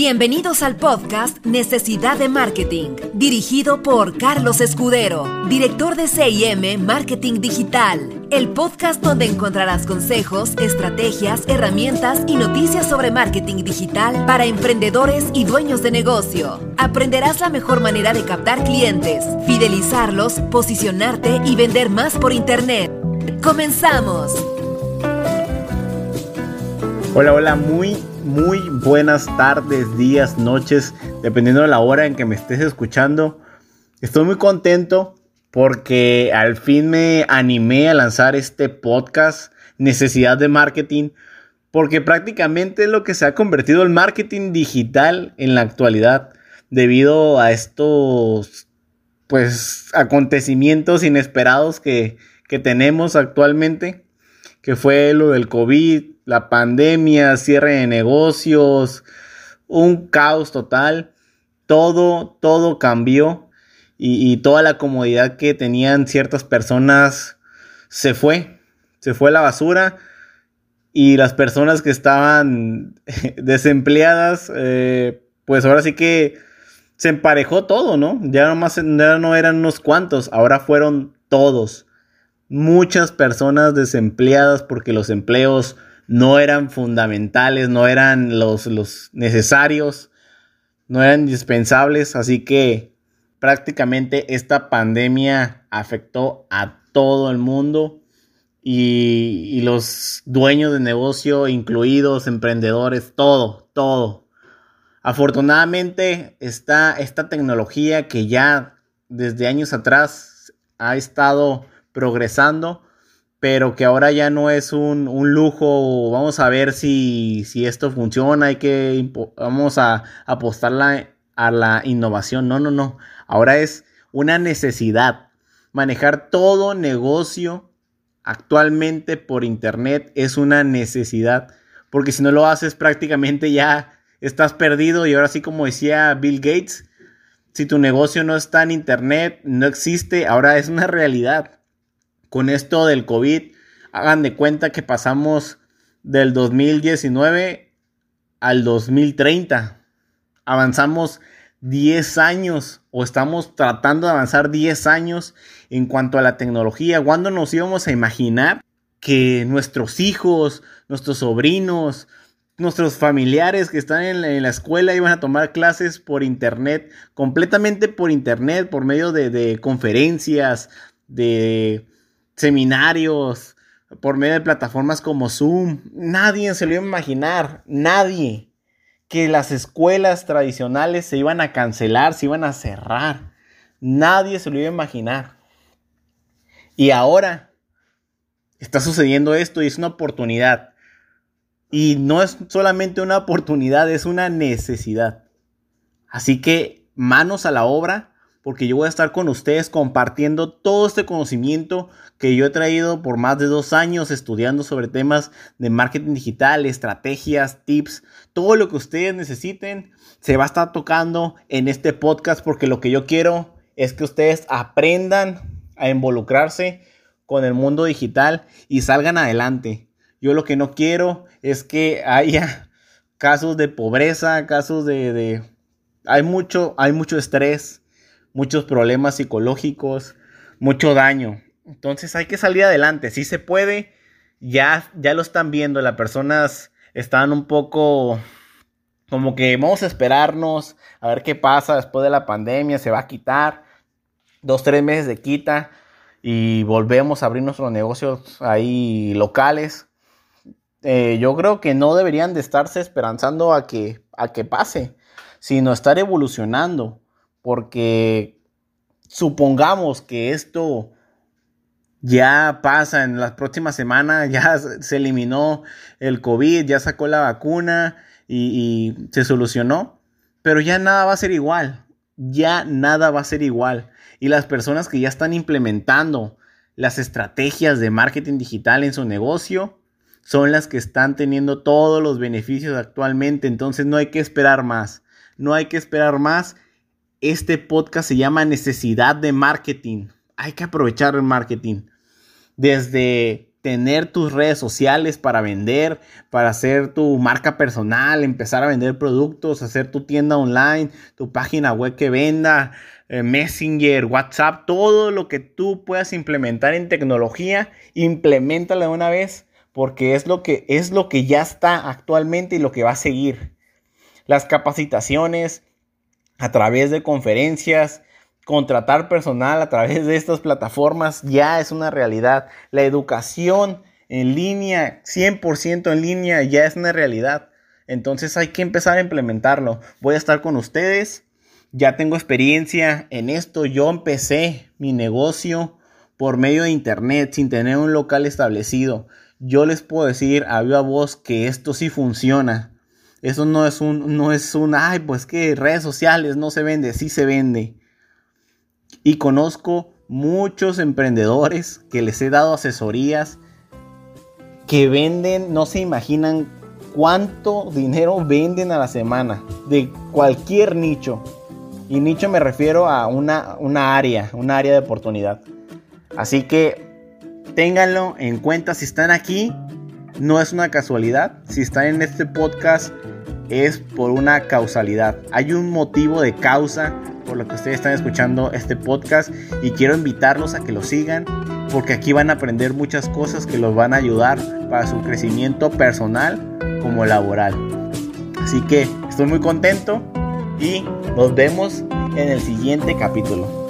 Bienvenidos al podcast Necesidad de Marketing, dirigido por Carlos Escudero, director de CIM Marketing Digital. El podcast donde encontrarás consejos, estrategias, herramientas y noticias sobre marketing digital para emprendedores y dueños de negocio. Aprenderás la mejor manera de captar clientes, fidelizarlos, posicionarte y vender más por Internet. ¡Comenzamos! Hola, hola, muy muy buenas tardes, días, noches, dependiendo de la hora en que me estés escuchando. Estoy muy contento porque al fin me animé a lanzar este podcast, Necesidad de Marketing, porque prácticamente es lo que se ha convertido el marketing digital en la actualidad, debido a estos pues acontecimientos inesperados que, que tenemos actualmente, que fue lo del COVID, la pandemia, cierre de negocios, un caos total. Todo, todo cambió y, toda la comodidad que tenían ciertas personas se fue, se fue a la basura y las personas que estaban desempleadas, eh, pues ahora sí que se emparejó todo, ¿no? Ya, nomás, ya no eran unos cuantos, ahora fueron todos. Muchas personas desempleadas porque los empleos no eran fundamentales, no eran los, los necesarios, no eran indispensables, así que prácticamente esta pandemia afectó a todo el mundo y, y, los dueños de negocio, incluidos emprendedores, todo, todo. Afortunadamente está esta tecnología que ya desde años atrás ha estado progresando pero que ahora ya no es un, lujo, vamos a ver si, esto funciona, hay que, vamos a apostar a la innovación, no, no, no, ahora es una necesidad. Manejar todo negocio actualmente por internet es una necesidad, porque si no lo haces prácticamente ya estás perdido. Y ahora sí como decía Bill Gates, si tu negocio no está en internet, no existe, ahora es una realidad con esto del COVID, hagan de cuenta que pasamos del 2019 al 2030. Avanzamos 10 años o estamos tratando de avanzar 10 años en cuanto a la tecnología. ¿Cuándo nos íbamos a imaginar que nuestros hijos, nuestros sobrinos, nuestros familiares que están en la, escuela iban a tomar clases por internet, completamente por internet, por medio de, conferencias, de seminarios, por medio de plataformas como Zoom. Nadie se lo iba a imaginar, nadie, que las escuelas tradicionales se iban a cancelar, se iban a cerrar. Nadie se lo iba a imaginar. Y ahora está sucediendo esto y es una oportunidad. Y no es solamente una oportunidad, es una necesidad. Así que manos a la obra porque yo voy a estar con ustedes compartiendo todo este conocimiento que yo he traído por más de dos años estudiando sobre temas de marketing digital, estrategias, tips, todo lo que ustedes necesiten se va a estar tocando en este podcast porque lo que yo quiero es que ustedes aprendan a involucrarse con el mundo digital y salgan adelante. Yo lo que no quiero es que haya casos de pobreza, casos de, de hay mucho, hay mucho estrés, muchos problemas psicológicos, mucho daño. Entonces hay que salir adelante, si se puede, ya, ya lo están viendo, las personas están un poco como que vamos a esperarnos a ver qué pasa después de la pandemia, se va a quitar, dos, tres meses de quita y volvemos a abrir nuestros negocios ahí locales. Eh, yo creo que no deberían de estarse esperanzando a que, a que pase, sino estar evolucionando porque supongamos que esto ya pasa en las próximas semanas, ya se eliminó el COVID, ya sacó la vacuna y, y, se solucionó, pero ya nada va a ser igual, ya nada va a ser igual. Y las personas que ya están implementando las estrategias de marketing digital en su negocio son las que están teniendo todos los beneficios actualmente, entonces no hay que esperar más, no hay que esperar más este podcast se llama Necesidad de Marketing. Hay que aprovechar el marketing. Desde tener tus redes sociales para vender, para hacer tu marca personal, empezar a vender productos, hacer tu tienda online, tu página web que venda, eh, Messenger, WhatsApp, todo lo que tú puedas implementar en tecnología, implementala de una vez porque es lo que es lo que ya está actualmente y lo que va a seguir. Las capacitaciones a través de conferencias, contratar personal a través de estas plataformas ya es una realidad. La educación en línea, 100% en línea, ya es una realidad. Entonces hay que empezar a implementarlo. Voy a estar con ustedes. Ya tengo experiencia en esto. Yo empecé mi negocio por medio de internet sin tener un local establecido. Yo les puedo decir a viva voz que esto sí funciona. Eso no es un, no es un, ay, pues que redes sociales no se vende, sí se vende. Y conozco muchos emprendedores que les he dado asesorías que venden, no se imaginan cuánto dinero venden a la semana de cualquier nicho. Y nicho me refiero a una, una área, una área de oportunidad. Así que ténganlo en cuenta si están aquí. No es una casualidad. Si están en este podcast es por una causalidad. Hay un motivo de causa por lo que ustedes están escuchando este podcast y quiero invitarlos a que lo sigan porque aquí van a aprender muchas cosas que los van a ayudar para su crecimiento personal como laboral. Así que estoy muy contento y nos vemos en el siguiente capítulo.